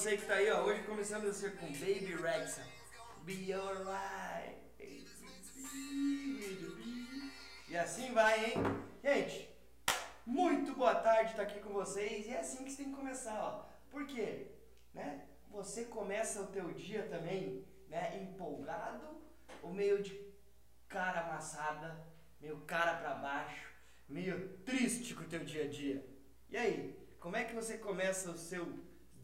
você que tá aí, ó. Hoje começamos a ser com Baby Rexa. Be alright. E assim vai, hein? Gente, muito boa tarde tá aqui com vocês. E é assim que você tem que começar, ó. Por quê? Né? Você começa o teu dia também, né, empolgado ou meio de cara amassada, meio cara pra baixo, meio triste com o teu dia a dia. E aí, como é que você começa os seus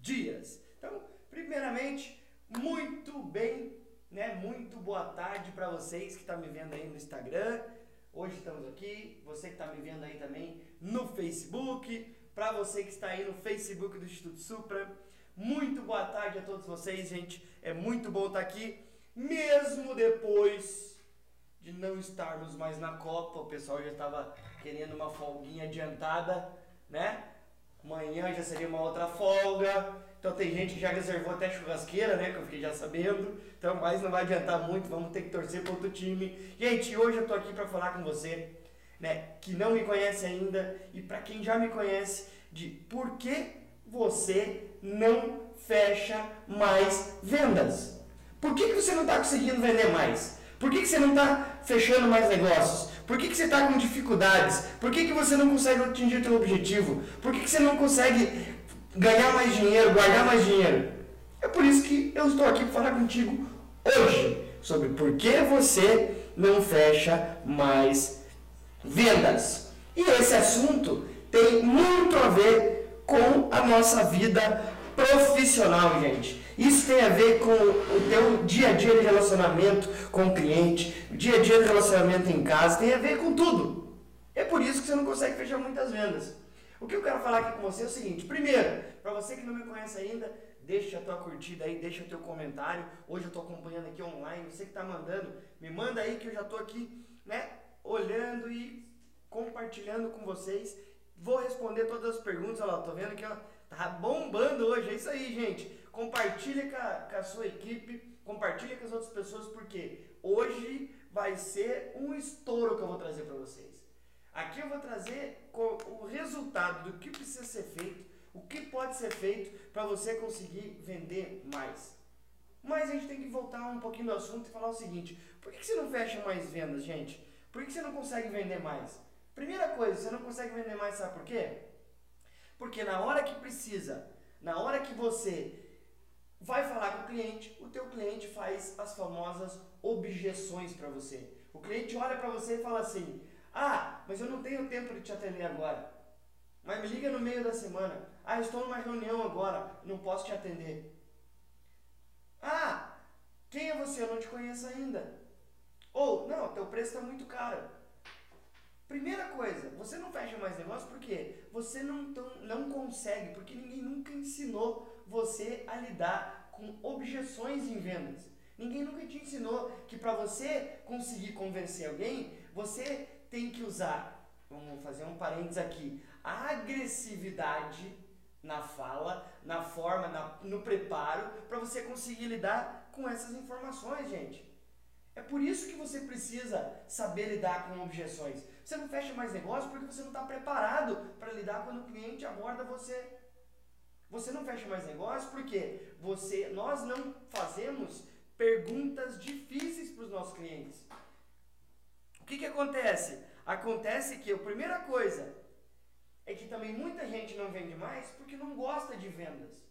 dias? Então, primeiramente, muito bem, né? Muito boa tarde para vocês que estão tá me vendo aí no Instagram. Hoje estamos aqui, você que está me vendo aí também no Facebook, para você que está aí no Facebook do Instituto Supra. Muito boa tarde a todos vocês, gente. É muito bom estar tá aqui, mesmo depois de não estarmos mais na Copa. O pessoal já estava querendo uma folguinha adiantada, né? Amanhã já seria uma outra folga. Então tem gente que já reservou até churrasqueira, né? Que eu fiquei já sabendo. Então, mas não vai adiantar muito, vamos ter que torcer para outro time. Gente, hoje eu tô aqui para falar com você, né? Que não me conhece ainda e para quem já me conhece, de por que você não fecha mais vendas. Por que, que você não está conseguindo vender mais? Por que, que você não está fechando mais negócios? Por que, que você está com dificuldades? Por que, que você não consegue atingir o seu objetivo? Por que, que você não consegue ganhar mais dinheiro, guardar mais dinheiro? É por isso que eu estou aqui para falar contigo hoje sobre por que você não fecha mais vendas. E esse assunto tem muito a ver com a nossa vida profissional, gente. Isso tem a ver com o teu dia a dia de relacionamento com o cliente, dia a dia de relacionamento em casa, tem a ver com tudo. É por isso que você não consegue fechar muitas vendas. O que eu quero falar aqui com você é o seguinte: primeiro, para você que não me conhece ainda, deixa a tua curtida aí, deixa o teu comentário. Hoje eu estou acompanhando aqui online, você que está mandando, me manda aí que eu já estou aqui, né, olhando e compartilhando com vocês. Vou responder todas as perguntas, olha lá, tô vendo que ela tá bombando hoje, é isso aí, gente compartilha com a, com a sua equipe, compartilha com as outras pessoas, porque hoje vai ser um estouro que eu vou trazer para vocês. Aqui eu vou trazer o resultado do que precisa ser feito, o que pode ser feito para você conseguir vender mais. Mas a gente tem que voltar um pouquinho do assunto e falar o seguinte: por que, você não fecha mais vendas, gente? Por que, você não consegue vender mais? Primeira coisa, você não consegue vender mais, sabe por quê? Porque na hora que precisa, na hora que você vai falar com o cliente, o teu cliente faz as famosas objeções para você. O cliente olha para você e fala assim: "Ah, mas eu não tenho tempo de te atender agora. Mas me liga no meio da semana. Ah, estou numa reunião agora, não posso te atender." Ah, quem é você? Eu não te conheço ainda. Ou, não, teu preço está muito caro. Primeira coisa, você não fecha mais negócio porque você não, tão, não consegue, porque ninguém nunca ensinou você a lidar com objeções em vendas. Ninguém nunca te ensinou que para você conseguir convencer alguém, você tem que usar, vamos fazer um parênteses aqui, a agressividade na fala, na forma, na, no preparo, para você conseguir lidar com essas informações, gente. É por isso que você precisa saber lidar com objeções. Você não fecha mais negócio porque você não está preparado para lidar quando o cliente aborda você. Você não fecha mais negócio porque você, nós não fazemos perguntas difíceis para os nossos clientes. O que, que acontece? Acontece que a primeira coisa é que também muita gente não vende mais porque não gosta de vendas.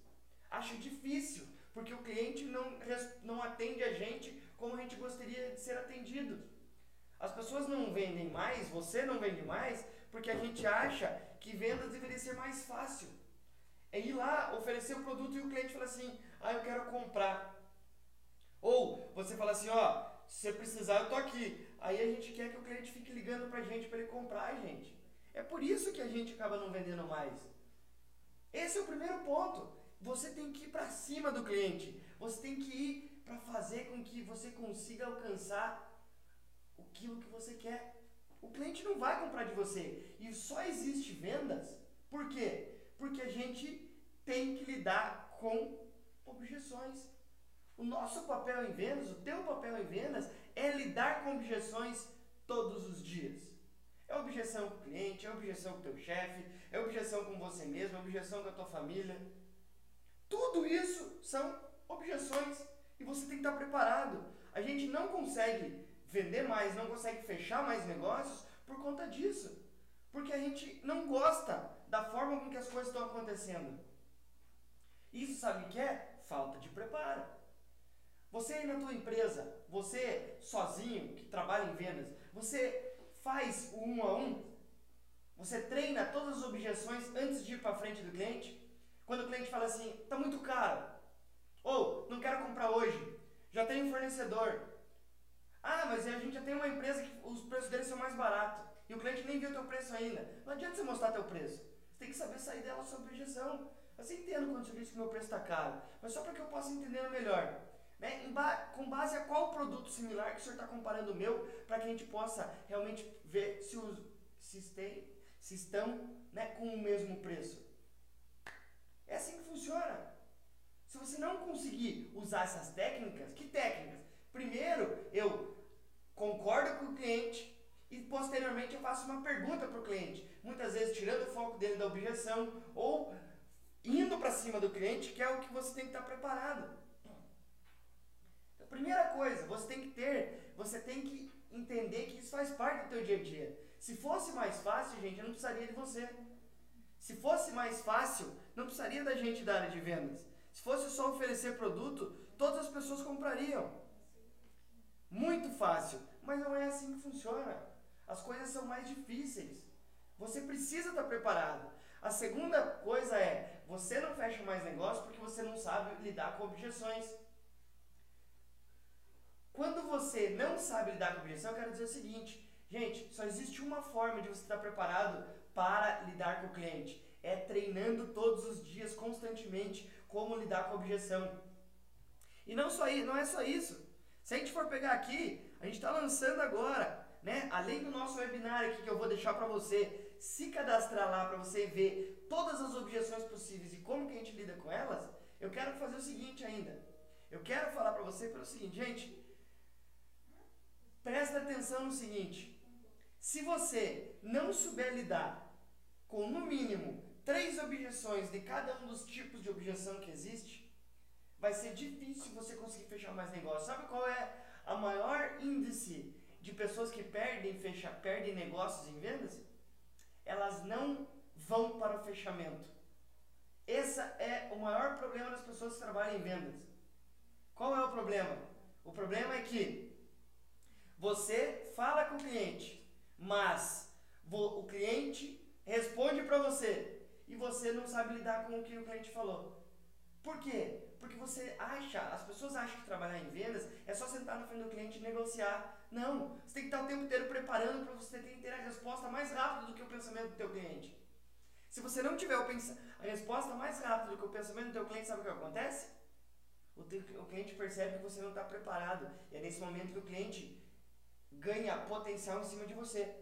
Acha difícil, porque o cliente não, não atende a gente como a gente gostaria de ser atendido. As pessoas não vendem mais, você não vende mais, porque a gente acha que vendas deveria ser mais fácil é ir lá, oferecer o produto e o cliente fala assim, ah, eu quero comprar. Ou você fala assim, ó, se você precisar, eu tô aqui. Aí a gente quer que o cliente fique ligando pra gente para ele comprar, gente. É por isso que a gente acaba não vendendo mais. Esse é o primeiro ponto. Você tem que ir para cima do cliente. Você tem que ir para fazer com que você consiga alcançar aquilo que você quer. O cliente não vai comprar de você. E só existe vendas. Por quê? Porque a gente tem que lidar com objeções. O nosso papel em vendas, o teu papel em vendas, é lidar com objeções todos os dias. É objeção com o cliente, é objeção com o teu chefe, é objeção com você mesmo, é objeção com a tua família. Tudo isso são objeções e você tem que estar preparado. A gente não consegue vender mais, não consegue fechar mais negócios por conta disso. Porque a gente não gosta da forma com que as coisas estão acontecendo. Isso sabe o que é? Falta de preparo. Você aí na tua empresa, você sozinho que trabalha em vendas, você faz o um a um? Você treina todas as objeções antes de ir para frente do cliente? Quando o cliente fala assim, tá muito caro, ou não quero comprar hoje, já tem um fornecedor. Ah, mas a gente já tem uma empresa que os preços deles são mais baratos e o cliente nem viu teu preço ainda. Não adianta você mostrar teu preço. Você tem que saber sair dela sua objeção. Você entende quando você diz que meu preço está caro, mas só para que eu possa entender melhor. Né? Ba com base a qual produto similar que o senhor está comparando o meu, para que a gente possa realmente ver se, os, se, tem, se estão né, com o mesmo preço. É assim que funciona. Se você não conseguir usar essas técnicas, que técnicas? Primeiro, eu concordo com o cliente e posteriormente eu faço uma pergunta para o cliente. Muitas vezes tirando o foco dele da objeção ou indo para cima do cliente, que é o que você tem que estar preparado. Primeira coisa, você tem que ter, você tem que entender que isso faz parte do teu dia a dia. Se fosse mais fácil, gente, eu não precisaria de você. Se fosse mais fácil, não precisaria da gente da área de vendas. Se fosse só oferecer produto, todas as pessoas comprariam. Muito fácil, mas não é assim que funciona. As coisas são mais difíceis. Você precisa estar preparado. A segunda coisa é, você não fecha mais negócio porque você não sabe lidar com objeções. Quando você não sabe lidar com objeção, eu quero dizer o seguinte, gente, só existe uma forma de você estar preparado para lidar com o cliente. É treinando todos os dias, constantemente, como lidar com objeção. E não, só, não é só isso. Se a gente for pegar aqui, a gente está lançando agora, né? Além do nosso webinar aqui que eu vou deixar para você se cadastrar lá para você ver todas as objeções possíveis e como que a gente lida com elas, eu quero fazer o seguinte ainda. Eu quero falar para você pelo seguinte, gente, presta atenção no seguinte. Se você não souber lidar com no mínimo três objeções de cada um dos tipos de objeção que existe, vai ser difícil você conseguir fechar mais negócio. Sabe qual é a maior índice de pessoas que perdem, fecha, perdem negócios em vendas? Elas não vão para o fechamento. Esse é o maior problema das pessoas que trabalham em vendas. Qual é o problema? O problema é que você fala com o cliente, mas o cliente responde para você e você não sabe lidar com o que o cliente falou. Por quê? Porque você acha, as pessoas acham que trabalhar em vendas é só sentar na frente do cliente e negociar. Não, você tem que estar o tempo inteiro preparando para você ter a resposta mais rápida do que o pensamento do teu cliente. Se você não tiver a resposta mais rápida do que o pensamento do teu cliente, sabe o que acontece? O, cliente percebe que você não está preparado. E é nesse momento que o cliente ganha potencial em cima de você.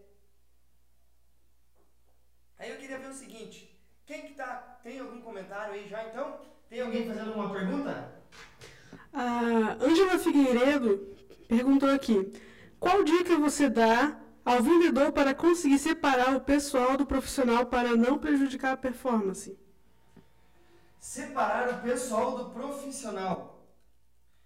Aí eu queria ver o seguinte, quem que tá, tem algum comentário aí já então? Tem alguém fazendo uma pergunta? A Ângela Figueiredo perguntou aqui, qual dica você dá ao vendedor para conseguir separar o pessoal do profissional para não prejudicar a performance? Separar o pessoal do profissional.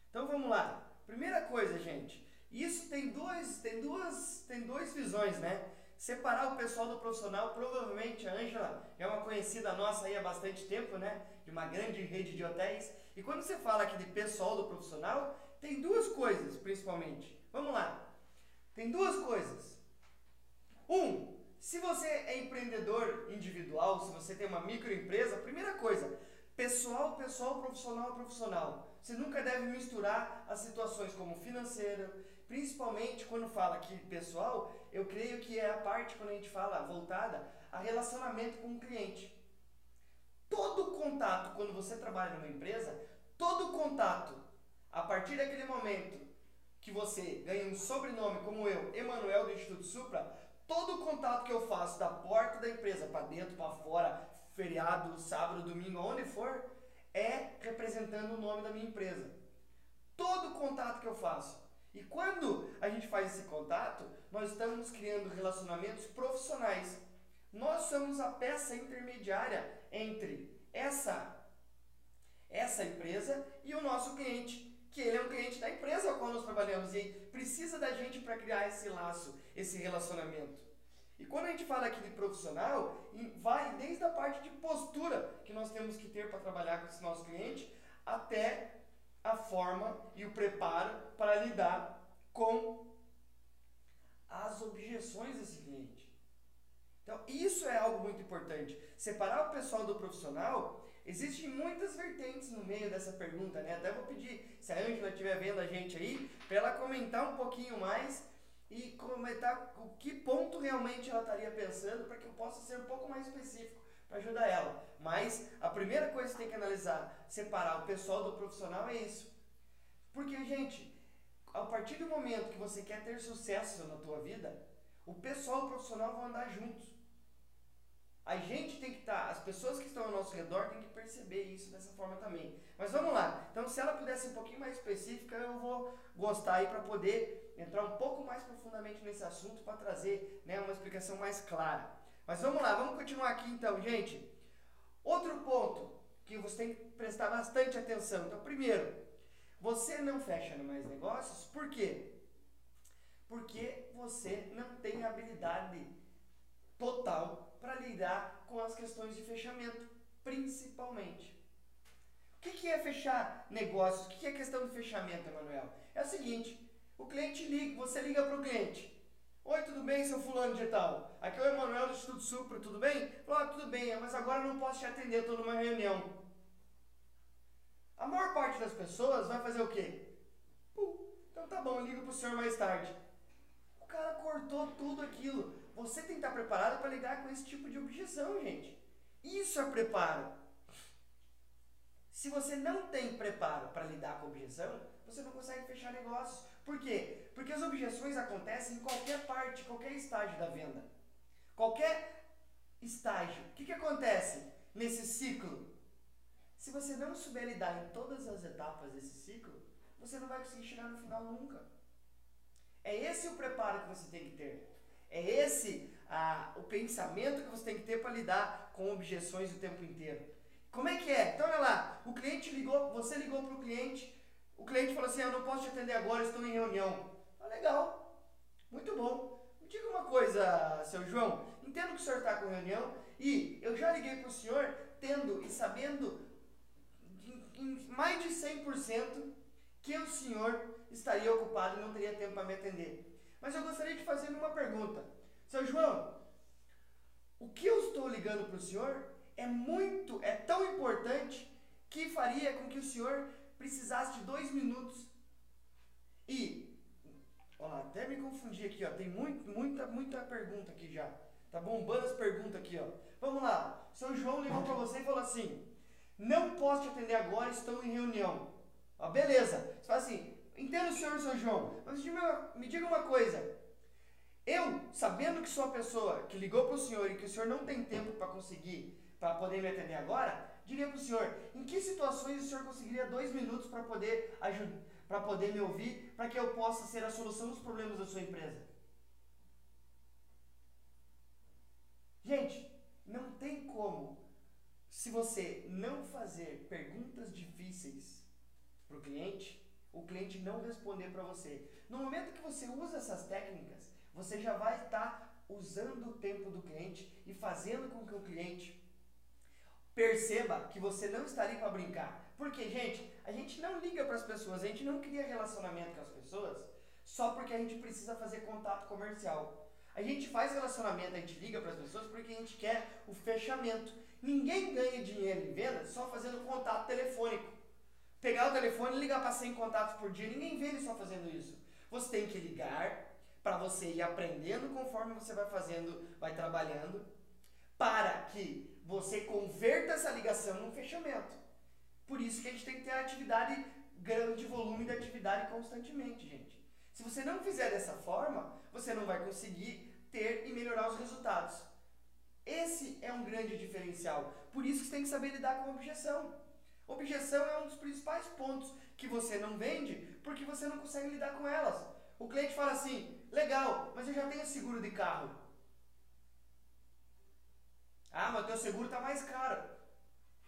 Então vamos lá. Primeira coisa, gente, isso tem dois, tem duas, tem duas visões, né? Separar o pessoal do profissional, provavelmente a Ângela é uma conhecida nossa aí há bastante tempo, né? De uma grande rede de hotéis. E quando você fala aqui de pessoal do profissional, tem duas coisas, principalmente. Vamos lá. Tem duas coisas. Um, se você é empreendedor individual, se você tem uma microempresa, primeira coisa, pessoal, pessoal, profissional, profissional. Você nunca deve misturar as situações como financeira, principalmente quando fala aqui pessoal, eu creio que é a parte quando a gente fala voltada a relacionamento com o cliente. Todo contato, quando você trabalha numa empresa, todo contato, a partir daquele momento que você ganha um sobrenome como eu, Emanuel do Instituto Supra, todo contato que eu faço da porta da empresa para dentro, para fora, feriado, sábado, domingo, onde for, é representando o nome da minha empresa. Todo contato que eu faço e quando a gente faz esse contato, nós estamos criando relacionamentos profissionais. Nós somos a peça intermediária entre essa essa empresa e o nosso cliente, que ele é um cliente da empresa com qual nós trabalhamos e precisa da gente para criar esse laço, esse relacionamento. E quando a gente fala aqui de profissional, vai desde a parte de postura que nós temos que ter para trabalhar com esse nosso cliente, até a forma e o preparo para lidar com as objeções desse cliente. Então, isso é algo muito importante. Separar o pessoal do profissional, existem muitas vertentes no meio dessa pergunta, né? Até vou pedir, se a Ângela estiver vendo a gente aí, para ela comentar um pouquinho mais e comentar o que ponto realmente ela estaria pensando para que eu possa ser um pouco mais específico para ajudar ela. Mas a primeira coisa que tem que analisar, separar o pessoal do profissional é isso. Porque, gente, a partir do momento que você quer ter sucesso na tua vida, o pessoal e o profissional vão andar juntos. A gente tem que estar, tá, as pessoas que estão ao nosso redor têm que perceber isso dessa forma também. Mas vamos lá. Então, se ela pudesse ser um pouquinho mais específica, eu vou gostar aí para poder entrar um pouco mais profundamente nesse assunto para trazer né, uma explicação mais clara. Mas vamos lá, vamos continuar aqui então, gente. Outro ponto que você tem que prestar bastante atenção. Então, primeiro, você não fecha mais negócios, por quê? Porque você não tem habilidade total para lidar com as questões de fechamento, principalmente. O que, é fechar negócios? O que, que é questão de fechamento, Emanuel? É o seguinte, o cliente liga, você liga para o cliente. Oi, tudo bem, seu fulano de tal? Aqui é o Emanuel do Instituto Supra, tudo bem? Falou, ah, tudo bem, mas agora eu não posso te atender, estou numa reunião. A maior parte das pessoas vai fazer o quê? Pum, então tá bom, ligo pro senhor mais tarde. O cara cortou tudo aquilo. Você tem que estar preparado para lidar com esse tipo de objeção, gente. Isso é preparo. Se você não tem preparo para lidar com objeção, você não consegue fechar negócios. Por quê? Porque as objeções acontecem em qualquer parte, qualquer estágio da venda. Qualquer estágio. O que, que acontece nesse ciclo? Se você não souber lidar em todas as etapas desse ciclo, você não vai conseguir chegar no final nunca. É esse o preparo que você tem que ter. É esse ah, o pensamento que você tem que ter para lidar com objeções o tempo inteiro. Como é que é? Então olha lá, o cliente ligou, você ligou para o cliente, o cliente falou assim, eu não posso te atender agora, estou em reunião. Ah, legal, muito bom. Me diga uma coisa, seu João, entendo que o senhor está com reunião e eu já liguei para o senhor tendo e sabendo em mais de 100% que o senhor estaria ocupado e não teria tempo para me atender. Mas eu gostaria de fazer uma pergunta. Seu João, o que eu estou ligando para o senhor é muito, é tão importante que faria com que o senhor precisasse de dois minutos. E, ó, até me confundi aqui, ó, tem muito, muita, muita pergunta aqui já. Tá bombando as perguntas aqui, ó. Vamos lá. Seu João ligou para você e falou assim: não posso te atender agora, estou em reunião. Ah, beleza. Você fala assim, entendo o senhor, seu João, mas me diga uma coisa. Eu, sabendo que sou a pessoa que ligou para o senhor e que o senhor não tem tempo para conseguir, para poder me atender agora, diria para o senhor, em que situações o senhor conseguiria dois minutos para poder para poder me ouvir, para que eu possa ser a solução dos problemas da sua empresa? Gente, não tem como se você não fazer perguntas difíceis para o cliente, o cliente não responder para você. No momento que você usa essas técnicas, você já vai estar tá usando o tempo do cliente e fazendo com que o cliente perceba que você não está ali para brincar. Porque, gente, a gente não liga para as pessoas, a gente não cria relacionamento com as pessoas só porque a gente precisa fazer contato comercial. A gente faz relacionamento, a gente liga para as pessoas porque a gente quer o fechamento. Ninguém ganha dinheiro em venda só fazendo contato telefônico. Pegar o telefone e ligar para 100 contatos por dia, ninguém ele só fazendo isso. Você tem que ligar para você ir aprendendo conforme você vai fazendo, vai trabalhando, para que você converta essa ligação num fechamento. Por isso que a gente tem que ter atividade, grande volume de atividade constantemente, gente. Se você não fizer dessa forma, você não vai conseguir ter e melhorar os resultados. Esse é um grande diferencial. Por isso que você tem que saber lidar com objeção. Objeção é um dos principais pontos que você não vende porque você não consegue lidar com elas. O cliente fala assim: legal, mas eu já tenho seguro de carro. Ah, mas teu seguro está mais caro.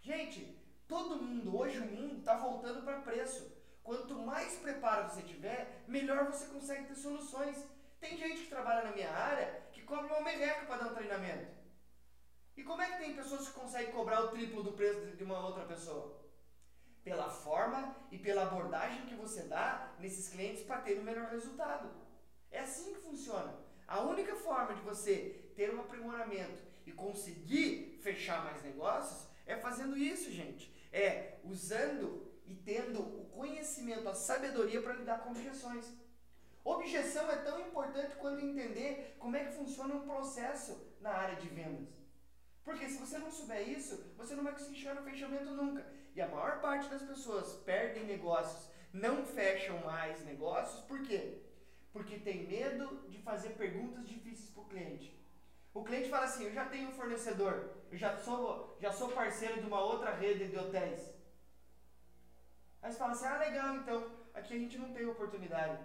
Gente, Todo mundo, hoje o mundo está voltando para preço. Quanto mais preparo você tiver, melhor você consegue ter soluções. Tem gente que trabalha na minha área que cobra uma merreca para dar um treinamento. E como é que tem pessoas que conseguem cobrar o triplo do preço de uma outra pessoa? Pela forma e pela abordagem que você dá nesses clientes para ter o melhor resultado. É assim que funciona. A única forma de você ter um aprimoramento e conseguir fechar mais negócios é fazendo isso, gente. É usando e tendo o conhecimento, a sabedoria para lidar com objeções. Objeção é tão importante quanto entender como é que funciona um processo na área de vendas. Porque se você não souber isso, você não vai conseguir chegar no fechamento nunca. E a maior parte das pessoas perdem negócios, não fecham mais negócios, por quê? Porque tem medo de fazer perguntas difíceis para o cliente. O cliente fala assim: Eu já tenho um fornecedor, eu já sou, já sou parceiro de uma outra rede de hotéis. Aí você fala assim: Ah, legal, então aqui a gente não tem oportunidade.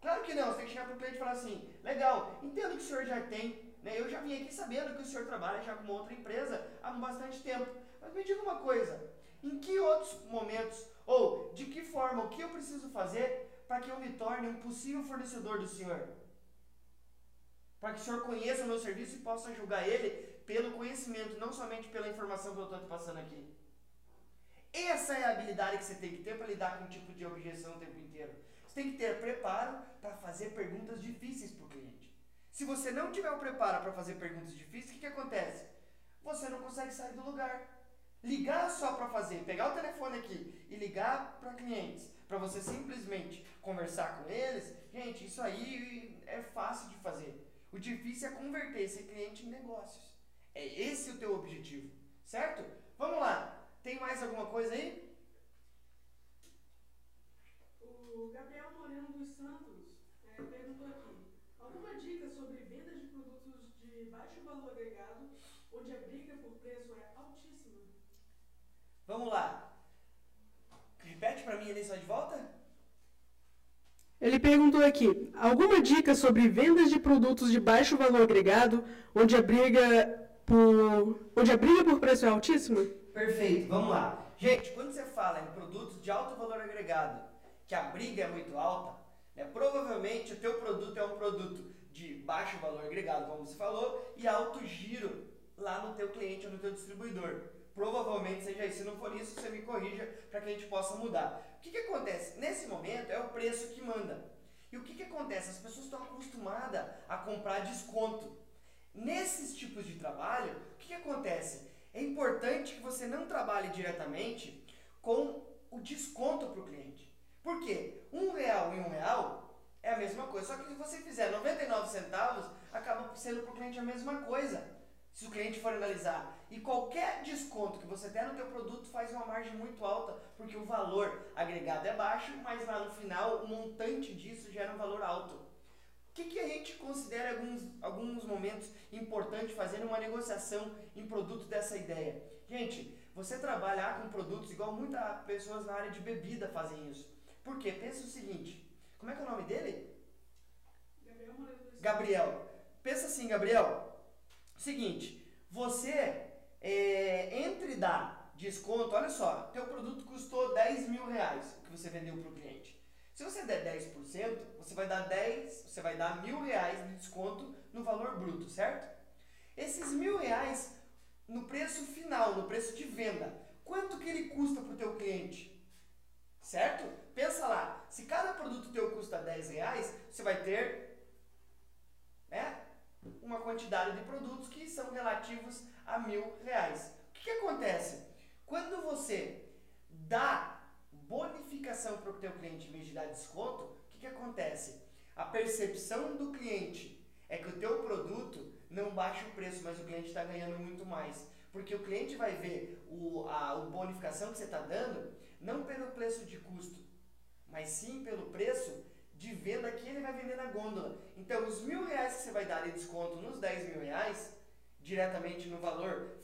Claro que não, você tem que chegar para o cliente e falar assim: Legal, entendo que o senhor já tem, né? eu já vim aqui sabendo que o senhor trabalha já com uma outra empresa há bastante tempo. Mas me diga uma coisa: em que outros momentos, ou de que forma, o que eu preciso fazer para que eu me torne um possível fornecedor do senhor? Para que o Senhor conheça o meu serviço e possa julgar ele pelo conhecimento, não somente pela informação que eu estou te passando aqui. Essa é a habilidade que você tem que ter para lidar com um tipo de objeção o tempo inteiro. Você tem que ter preparo para fazer perguntas difíceis para o cliente. Se você não tiver o preparo para fazer perguntas difíceis, o que, que acontece? Você não consegue sair do lugar. Ligar só para fazer, pegar o telefone aqui e ligar para clientes, para você simplesmente conversar com eles, gente, isso aí é fácil de fazer. O difícil é converter esse cliente em negócios. É esse o teu objetivo, certo? Vamos lá. Tem mais alguma coisa aí? O Gabriel Moreno dos Santos é, perguntou aqui: alguma dica sobre venda de produtos de baixo valor agregado, onde a briga por preço é altíssima? Vamos lá. Repete para mim ali só de volta? Ele perguntou aqui: alguma dica sobre vendas de produtos de baixo valor agregado, onde a briga por, onde a briga por preço é altíssima? Perfeito, vamos lá. Gente, quando você fala em produtos de alto valor agregado, que a briga é muito alta, né, provavelmente o teu produto é um produto de baixo valor agregado, como você falou, e alto giro lá no teu cliente ou no teu distribuidor. Provavelmente seja isso. Se não for isso, você me corrija para que a gente possa mudar. O que, que acontece? Nesse momento é o preço que manda. E o que, que acontece? As pessoas estão acostumadas a comprar desconto. Nesses tipos de trabalho, o que, que acontece? É importante que você não trabalhe diretamente com o desconto para o cliente. Por quê? Um real e um real é a mesma coisa. Só que se você fizer 99 centavos, acaba sendo para o cliente a mesma coisa se o cliente for analisar. E qualquer desconto que você der no teu produto faz uma margem muito alta, porque o valor agregado é baixo, mas lá no final o montante disso gera um valor alto. O que, que a gente considera alguns, alguns momentos importantes fazendo uma negociação em produto dessa ideia? Gente, você trabalhar com produtos igual muitas pessoas na área de bebida fazem isso. Por quê? Pensa o seguinte, como é que é o nome dele? Gabriel Gabriel. Pensa assim, Gabriel, Seguinte, você é, entre dar desconto, olha só, teu produto custou 10 mil reais que você vendeu para o cliente. Se você der 10%, você vai dar 10, você vai dar mil reais de desconto no valor bruto, certo? Esses mil reais no preço final, no preço de venda, quanto que ele custa para o teu cliente? Certo? Pensa lá, se cada produto teu custa 10 reais, você vai ter né, uma quantidade de produtos que são relativos a mil reais. O que, que acontece? Quando você dá bonificação para o teu cliente em vez de dar desconto, o que, que acontece? A percepção do cliente é que o teu produto não baixa o preço, mas o cliente está ganhando muito mais. Porque o cliente vai ver o, a, a bonificação que você está dando não pelo preço de custo, mas sim pelo preço de venda que ele vai vender na gôndola. Então, os mil reais que você vai dar de desconto nos 10 mil reais, diretamente no valor,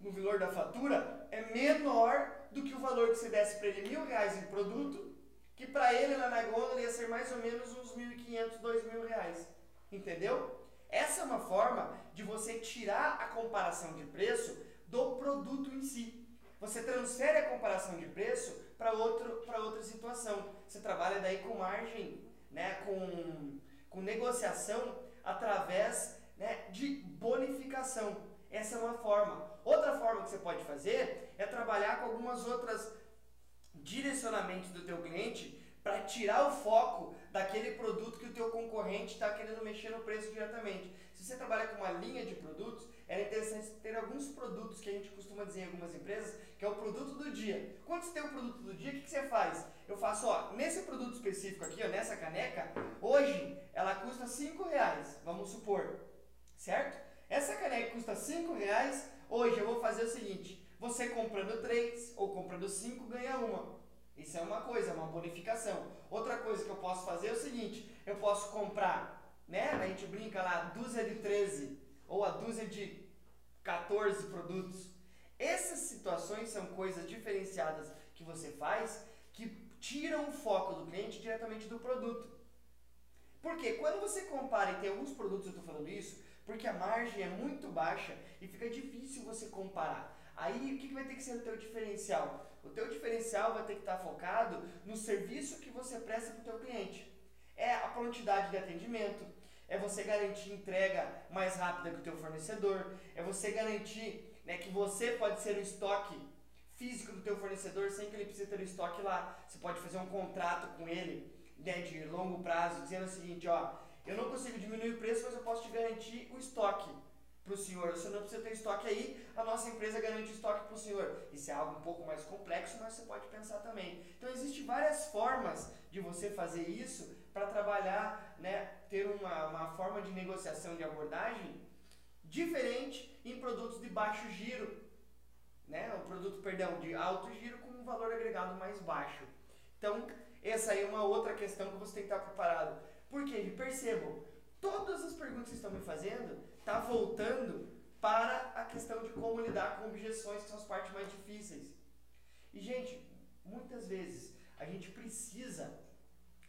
no valor da fatura, é menor do que o valor que você desse para ele mil reais em produto, que para ele lá na gôndola ia ser mais ou menos uns 1.500, 2.000 reais. Entendeu? Essa é uma forma de você tirar a comparação de preço do produto em si. você transfere a comparação de preço para outra situação. Você trabalha daí com margem, né, com, com negociação através né, de bonificação. Essa é uma forma. Outra forma que você pode fazer é trabalhar com algumas outras direcionamentos do teu cliente para tirar o foco daquele produto que o teu concorrente está querendo mexer no preço diretamente. Se você trabalha com uma linha de produtos, era interessante ter alguns produtos que a gente costuma dizer em algumas empresas, que é o produto do dia. Quando você tem o produto do dia, o que, você faz? Eu faço, ó, nesse produto específico aqui, ó, nessa caneca, hoje ela custa 5 reais, vamos supor, certo? Essa caneca custa 5 reais, hoje eu vou fazer o seguinte, você comprando 3 ou comprando 5 ganha uma. Isso é uma coisa, uma bonificação. Outra coisa que eu posso fazer é o seguinte, eu posso comprar, né, a gente brinca lá, dúzia de 13 ou a dúzia de 14 produtos. Essas situações são coisas diferenciadas que você faz que tiram o foco do cliente diretamente do produto. Porque quando você compara, e tem alguns produtos eu estou falando isso, porque a margem é muito baixa e fica difícil você comparar. Aí o que, que vai ter que ser o teu diferencial? O teu diferencial vai ter que estar focado no serviço que você presta para o teu cliente. É a prontidade de atendimento, é você garantir entrega mais rápida que o teu fornecedor, é você garantir né, que você pode ser o estoque físico do teu fornecedor sem que ele precise ter o estoque lá. Você pode fazer um contrato com ele né, de longo prazo, dizendo o seguinte, ó, eu não consigo diminuir o preço, mas eu posso te garantir o estoque para o senhor. Você não precisa ter estoque aí, a nossa empresa garante estoque para o senhor. Isso é algo um pouco mais complexo, mas você pode pensar também. Então, existem várias formas de você fazer isso para trabalhar, né, ter uma, uma forma de negociação de abordagem diferente em produtos de baixo giro. Né? O produto, perdão, de alto giro com um valor agregado mais baixo. Então, essa aí é uma outra questão que você tem que estar preparado. Porque, percebam, todas as perguntas que estão me fazendo está voltando para a questão de como lidar com objeções, que são as partes mais difíceis. E, gente, muitas vezes a gente precisa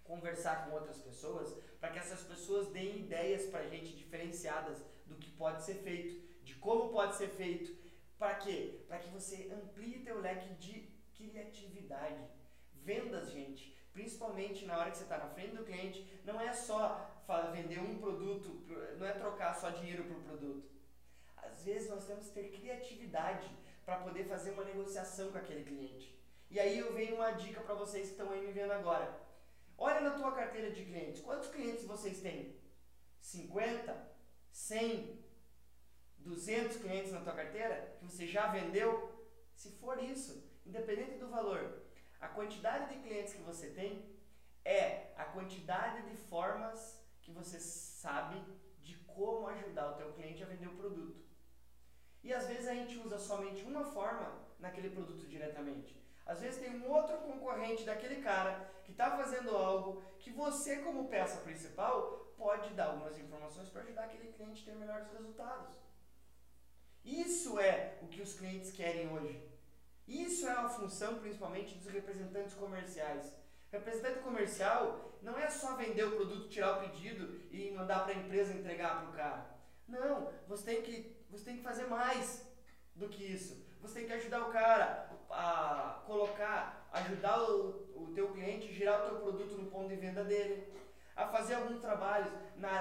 conversar com outras pessoas para que essas pessoas deem ideias para a gente diferenciadas do que pode ser feito, de como pode ser feito. Para quê? Para que você amplie teu leque de criatividade. Vendas, gente, principalmente na hora que você está na frente do cliente, não é só vender um produto, não é trocar só dinheiro por produto. Às vezes nós temos que ter criatividade para poder fazer uma negociação com aquele cliente. E aí eu venho uma dica para vocês que estão aí me vendo agora. Olha na tua carteira de clientes. Quantos clientes vocês têm? 50? 100? 200 clientes na tua carteira que você já vendeu? Se for isso, independente do valor, a quantidade de clientes que você tem é a quantidade de formas que você sabe de como ajudar o teu cliente a vender o produto. E às vezes a gente usa somente uma forma naquele produto diretamente. Às vezes tem um outro concorrente daquele cara que está fazendo algo que você, como peça principal, pode dar algumas informações para ajudar aquele cliente a ter melhores resultados. Isso é o que os clientes querem hoje. Isso é a função principalmente dos representantes comerciais. Representante comercial não é só vender o produto, tirar o pedido e mandar para a empresa entregar para o cara. Não, você tem, que, você tem que fazer mais do que isso. Você tem que ajudar o cara a colocar, ajudar o, o teu cliente a girar o teu produto no ponto de venda dele, a fazer algum trabalho.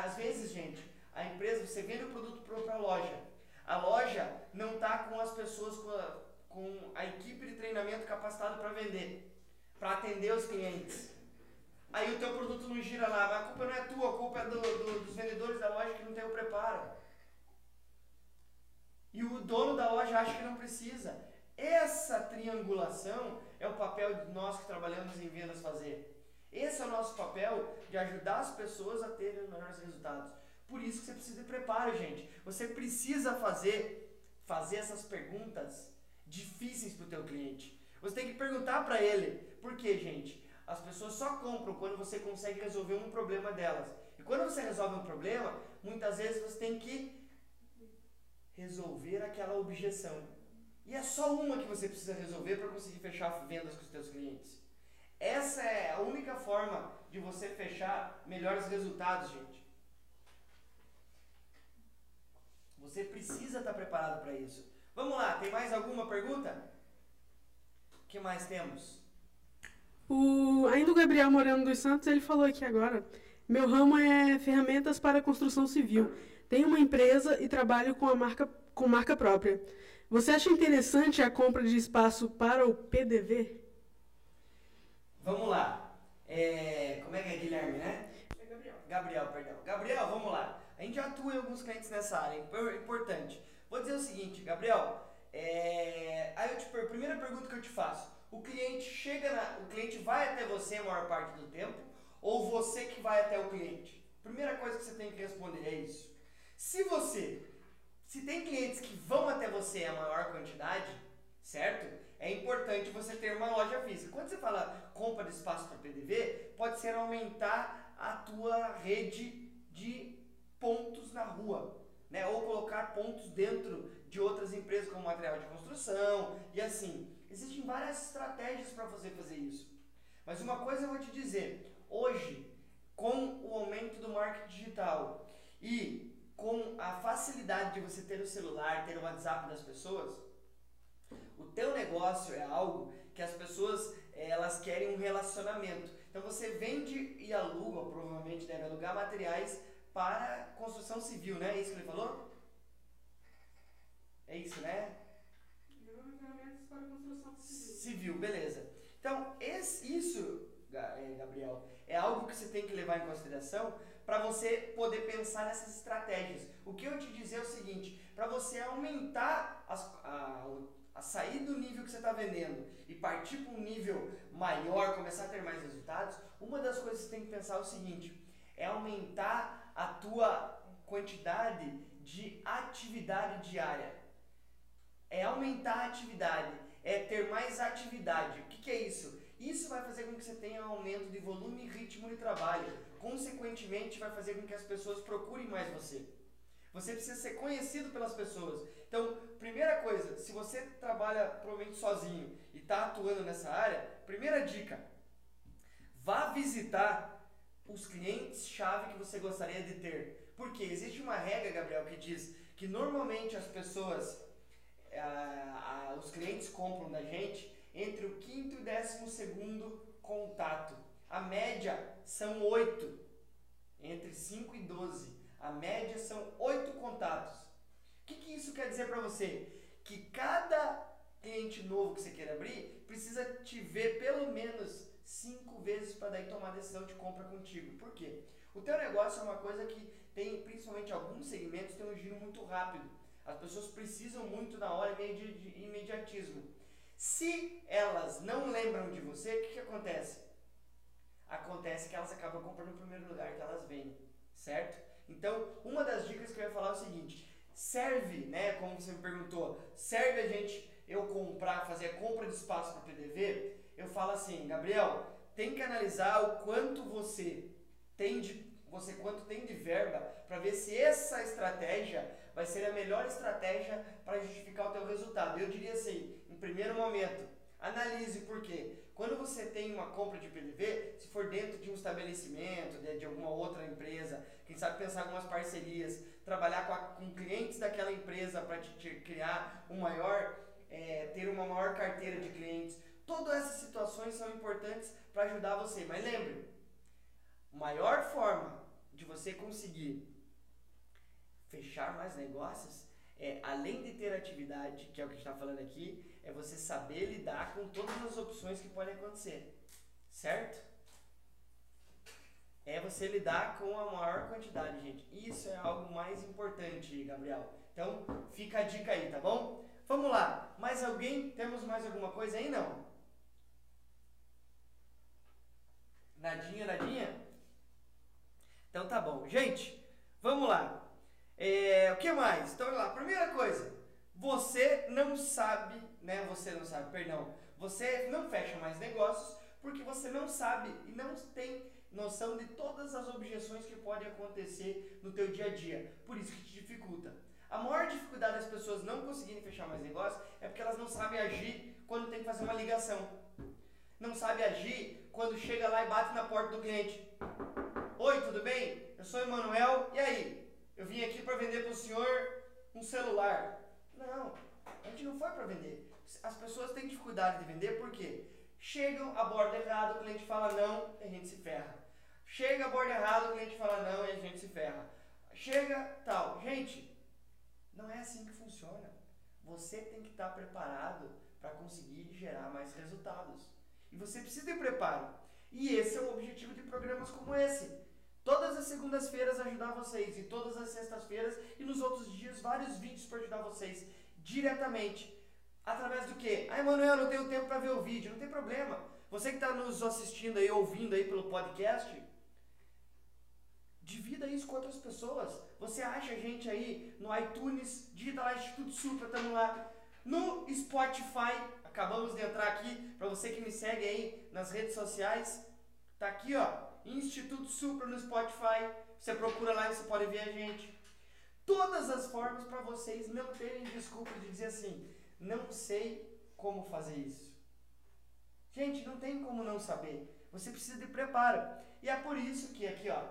Às vezes, gente, a empresa, você vende o produto para a loja. A loja não está com as pessoas, com a, com a equipe de treinamento capacitada para vender para atender os clientes. Aí o teu produto não gira lá, mas a culpa não é tua, a culpa é do, do, dos vendedores da loja que não tem o preparo. E o dono da loja acha que não precisa. Essa triangulação é o papel de nós que trabalhamos em vendas fazer. Esse é o nosso papel de ajudar as pessoas a terem os melhores resultados. Por isso que você precisa de preparo, gente. Você precisa fazer, fazer essas perguntas difíceis para o teu cliente. Você tem que perguntar para ele. Por quê, gente? As pessoas só compram quando você consegue resolver um problema delas. E quando você resolve um problema, muitas vezes você tem que resolver aquela objeção. E é só uma que você precisa resolver para conseguir fechar vendas com os seus clientes. Essa é a única forma de você fechar melhores resultados, gente. Você precisa estar preparado para isso. Vamos lá, tem mais alguma pergunta? que mais temos? O, ainda o Gabriel Moreno dos Santos, ele falou aqui agora. Meu ramo é ferramentas para construção civil. Tenho uma empresa e trabalho com a marca com marca própria. Você acha interessante a compra de espaço para o PDV? Vamos lá. É, como é que é Guilherme, né? É Gabriel. Gabriel, perdão. Gabriel, vamos lá. A gente já atua em alguns clientes nessa área, é importante. Vou dizer o seguinte, Gabriel. É, aí eu te, a primeira pergunta que eu te faço: o cliente chega na, o cliente vai até você a maior parte do tempo ou você que vai até o cliente? Primeira coisa que você tem que responder é isso. Se você se tem clientes que vão até você a maior quantidade, certo? É importante você ter uma loja física. Quando você fala compra de espaço para PDV, pode ser aumentar a tua rede de pontos na rua, né? Ou colocar pontos dentro de outras empresas como material de construção e assim. Existem várias estratégias para você fazer isso. Mas uma coisa eu vou te dizer, hoje, com o aumento do marketing digital e com a facilidade de você ter o celular, ter o WhatsApp das pessoas, o teu negócio é algo que as pessoas eh, elas querem um relacionamento. Então você vende e aluga, provavelmente deve alugar materiais para construção civil, né? É isso que ele falou? É isso, né? para construção civil. Civil, beleza. Então, esse, isso, Gabriel, é algo que você tem que levar em consideração para você poder pensar nessas estratégias. O que eu te dizer é o seguinte: para você aumentar as, a, a sair do nível que você está vendendo e partir para um nível maior, começar a ter mais resultados, uma das coisas que você tem que pensar é o seguinte: é aumentar a tua quantidade de atividade diária. É aumentar a atividade, é ter mais atividade. O que, que é isso? Isso vai fazer com que você tenha um aumento de volume e ritmo de trabalho consequentemente vai fazer com que as pessoas procurem mais você. Você precisa ser conhecido pelas pessoas. Então, primeira coisa, se você trabalha provavelmente sozinho e está atuando nessa área, primeira dica, vá visitar os clientes-chave que você gostaria de ter. Porque existe uma regra, Gabriel, que diz que normalmente as pessoas, ah, os clientes compram da gente entre o quinto e décimo segundo contato. A média são 8, entre 5 e 12. A média são 8 contatos. O que, que isso quer dizer para você? Que cada cliente novo que você quer abrir precisa te ver pelo menos 5 vezes para daí tomar a decisão de compra contigo. Por quê? O teu negócio é uma coisa que tem, principalmente alguns segmentos, tem um giro muito rápido. As pessoas precisam muito na hora de imediatismo. Se elas não lembram de você, o que, que acontece? acontece que elas acabam comprando no primeiro lugar que elas vêm, certo? Então, uma das dicas que eu ia falar é o seguinte: serve, né, como você me perguntou, serve a gente eu comprar, fazer a compra de espaço para PDV? Eu falo assim, Gabriel, tem que analisar o quanto você tem de você quanto tem de verba para ver se essa estratégia vai ser a melhor estratégia para justificar o teu resultado. Eu diria assim, primeiro momento, analise por quê? Quando você tem uma compra de PDV, se for dentro de um estabelecimento, de, de alguma outra empresa, quem sabe pensar algumas parcerias, trabalhar com, a, com clientes daquela empresa para te, te, criar um maior, é, ter uma maior carteira de clientes. Todas essas situações são importantes para ajudar você. Mas lembre, maior forma de você conseguir fechar mais negócios é, além de ter atividade, que é o que a gente está falando aqui, é você saber lidar com todas as opções que podem acontecer. Certo? É você lidar com a maior quantidade, gente. Isso é algo mais importante, Gabriel. Então, fica a dica aí, tá bom? Vamos lá. Mais alguém? Temos mais alguma coisa aí? Não? Nadinha, nadinha? Então tá bom. Gente, vamos lá. É, o que mais? Então, lá. Primeira coisa. Você não sabe né, você não sabe, perdão, você não fecha mais negócios porque você não sabe e não tem noção de todas as objeções que podem acontecer no teu dia a dia. Por isso que te dificulta. A maior dificuldade das pessoas não conseguirem fechar mais negócios é porque elas não sabem agir quando tem que fazer uma ligação. Não sabe agir quando chega lá e bate na porta do cliente. Oi, tudo bem? Eu sou Emanuel. E aí? Eu vim aqui para vender para o senhor um celular. Não, a gente não foi para vender as pessoas têm dificuldade de vender porque chegam, aborda errado, o cliente fala não e a gente se ferra. Chega, aborda errado, o cliente fala não e a gente se ferra. Chega, tal. Gente, não é assim que funciona. Você tem que estar preparado para conseguir gerar mais resultados. E você precisa de preparo. E esse é o objetivo de programas como esse. Todas as segundas-feiras ajudar vocês e todas as sextas-feiras e nos outros dias vários vídeos para ajudar vocês diretamente. Através do quê? Ah, Emanuel, não tenho tempo para ver o vídeo. Não tem problema. Você que está nos assistindo aí, ouvindo aí pelo podcast, divida isso com outras pessoas. Você acha a gente aí no iTunes, digita lá Instituto Supra, estamos lá. No Spotify, acabamos de entrar aqui, para você que me segue aí nas redes sociais, tá aqui ó, Instituto Supra no Spotify. Você procura lá e você pode ver a gente. Todas as formas para vocês não terem desculpa de dizer assim, não sei como fazer isso. Gente, não tem como não saber. Você precisa de preparo. E é por isso que aqui, ó,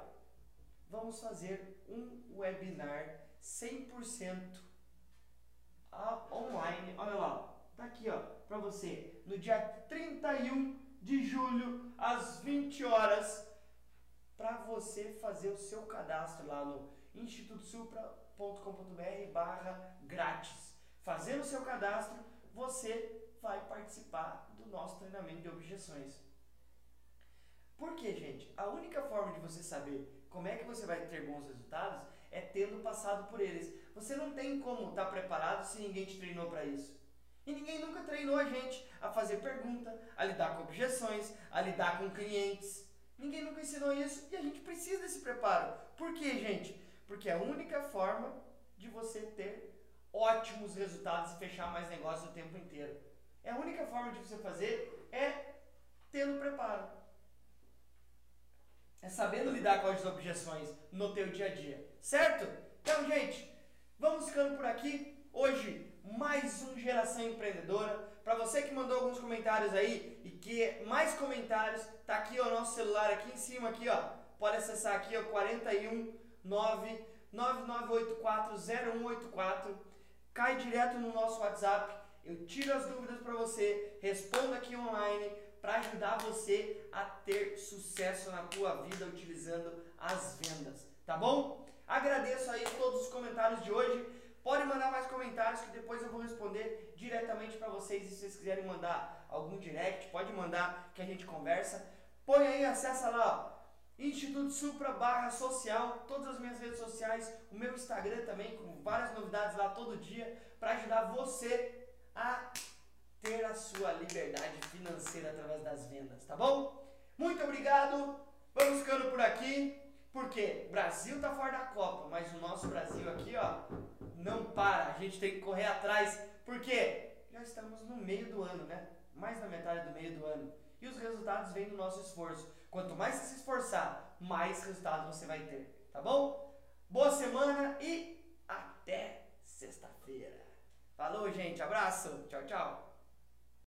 vamos fazer um webinar 100% online. Olha lá, tá aqui, ó, para você, no dia 31 de julho, às 20 horas, para você fazer o seu cadastro lá no institutosupra.com.br barra grátis. Fazendo o seu cadastro, você vai participar do nosso treinamento de objeções. Por quê, gente? A única forma de você saber como é que você vai ter bons resultados é tendo passado por eles. Você não tem como estar tá preparado se ninguém te treinou para isso. E ninguém nunca treinou a gente a fazer pergunta, a lidar com objeções, a lidar com clientes. Ninguém nunca ensinou isso e a gente precisa desse preparo. Por quê, gente? Porque é a única forma de você ter ótimos resultados e fechar mais negócios o tempo inteiro. É a única forma de você fazer é tendo preparo. É sabendo lidar com as objeções no teu dia a dia. Certo? Então, gente, vamos ficando por aqui. Hoje, mais um Geração Empreendedora. Para você que mandou alguns comentários aí e que mais comentários, tá aqui o nosso celular aqui em cima aqui, ó. Pode acessar aqui ó 41 99840184. Cai direto no nosso WhatsApp. Eu tiro as dúvidas para você, respondo aqui online para ajudar você a ter sucesso na tua vida utilizando as vendas, tá bom? Agradeço aí todos os comentários de hoje. Pode mandar mais comentários que depois eu vou responder diretamente para vocês. E se vocês quiserem mandar algum direct, pode mandar que a gente conversa. Põe aí, acessa lá, ó. Instituto Supra barra social, todas as minhas redes sociais, o meu Instagram também, com várias novidades lá todo dia, para ajudar você a ter a sua liberdade financeira através das vendas, tá bom? Muito obrigado, vamos ficando por aqui. Porque Brasil tá fora da Copa, mas o nosso Brasil aqui, ó, não para. A gente tem que correr atrás. Porque já estamos no meio do ano, né? Mais da metade do meio do ano. E os resultados vêm do nosso esforço. Quanto mais você se esforçar, mais resultado você vai ter. Tá bom? Boa semana e até sexta-feira. Falou, gente. Abraço. Tchau, tchau.